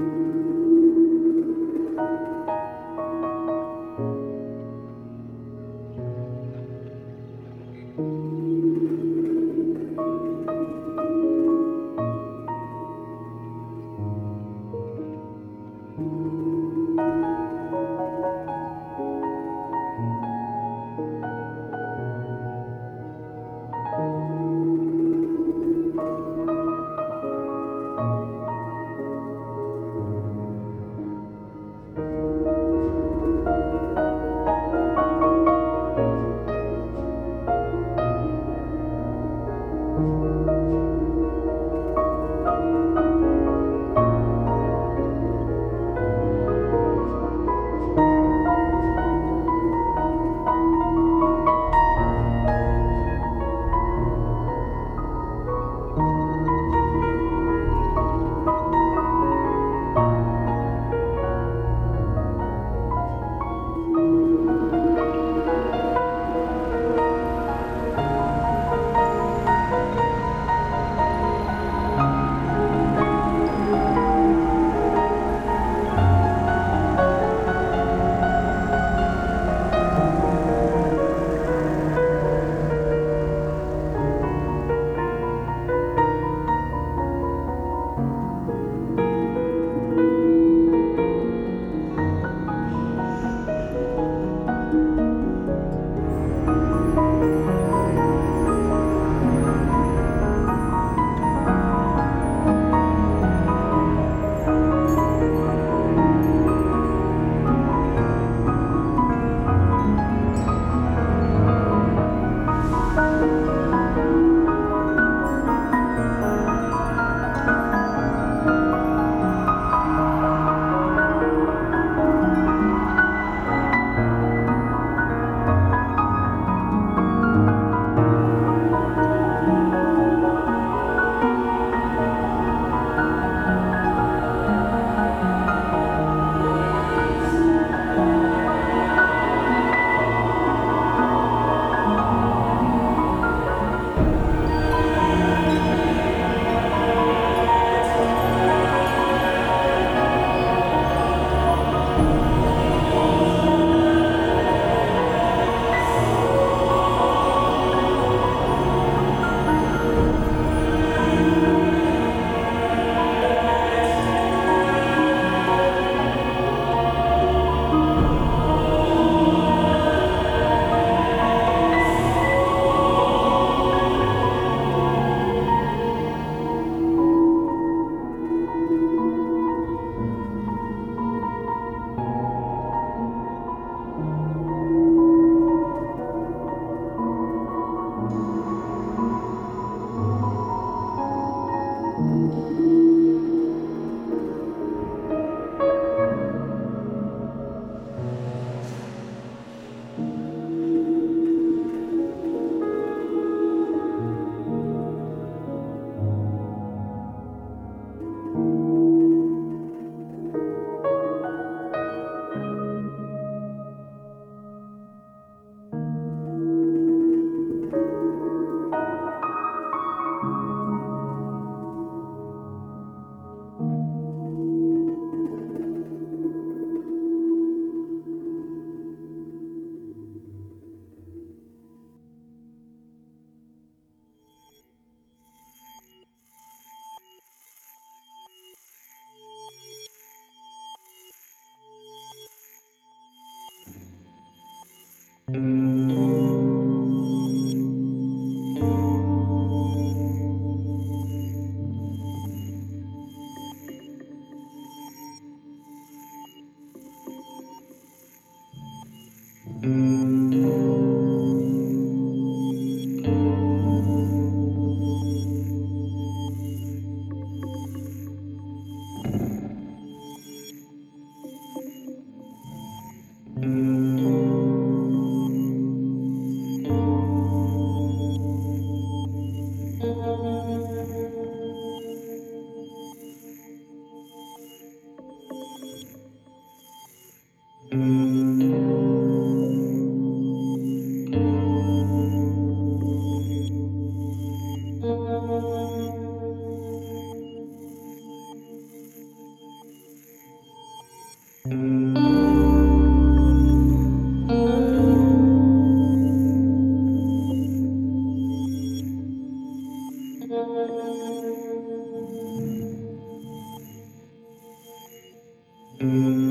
Mm-hmm. Mm-hmm.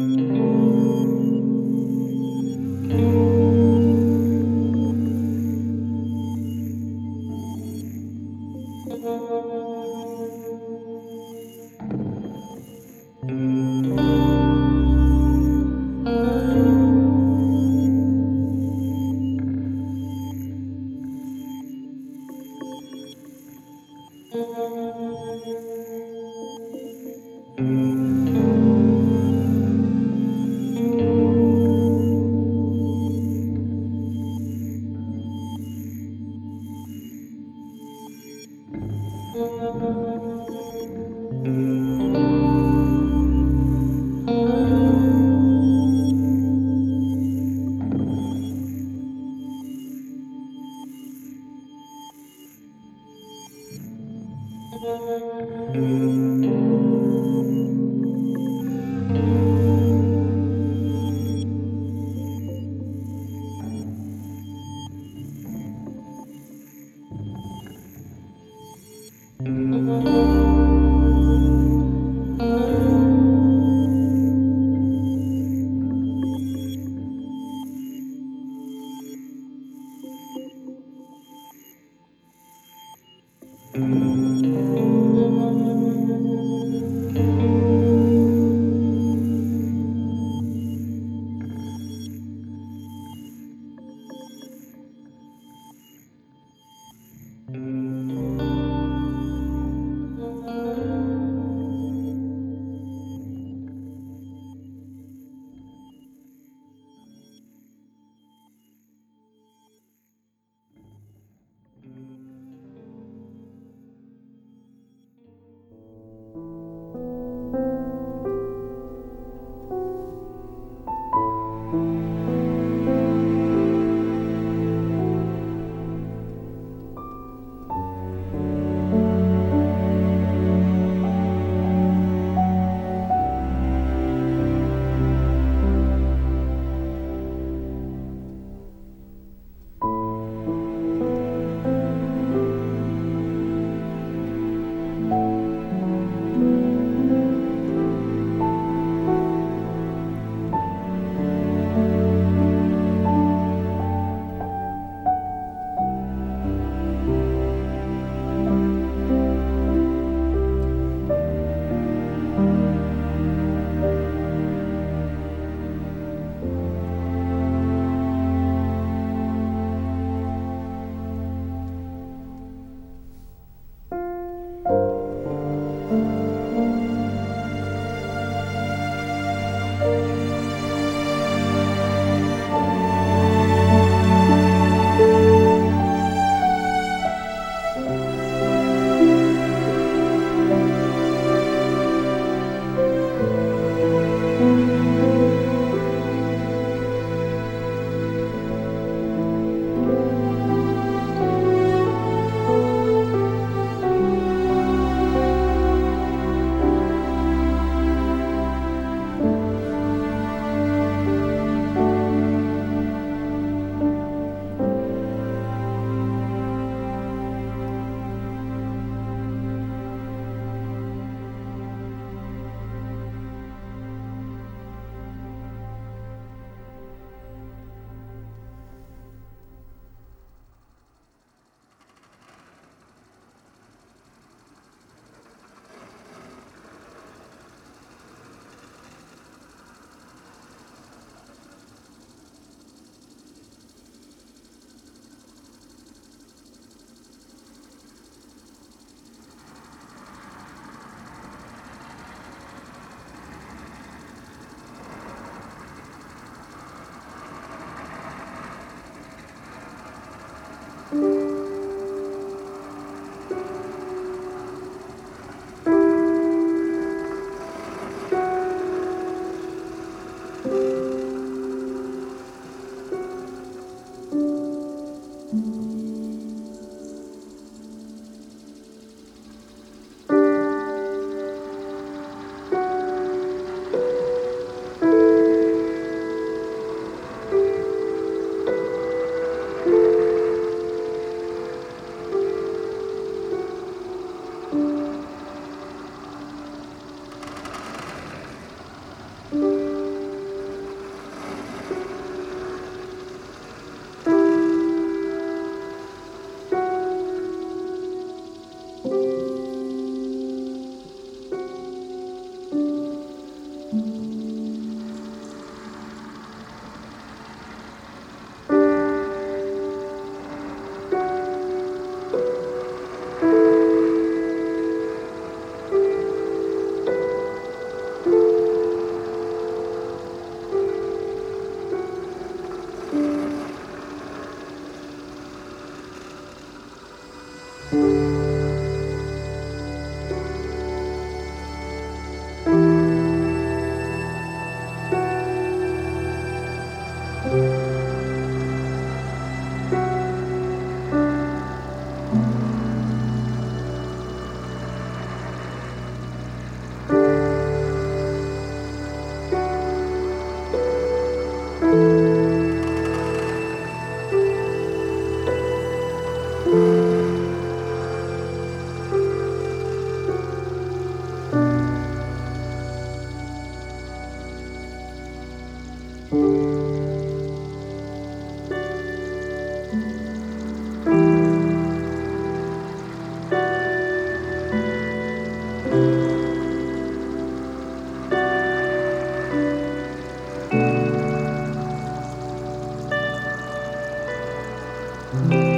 嗯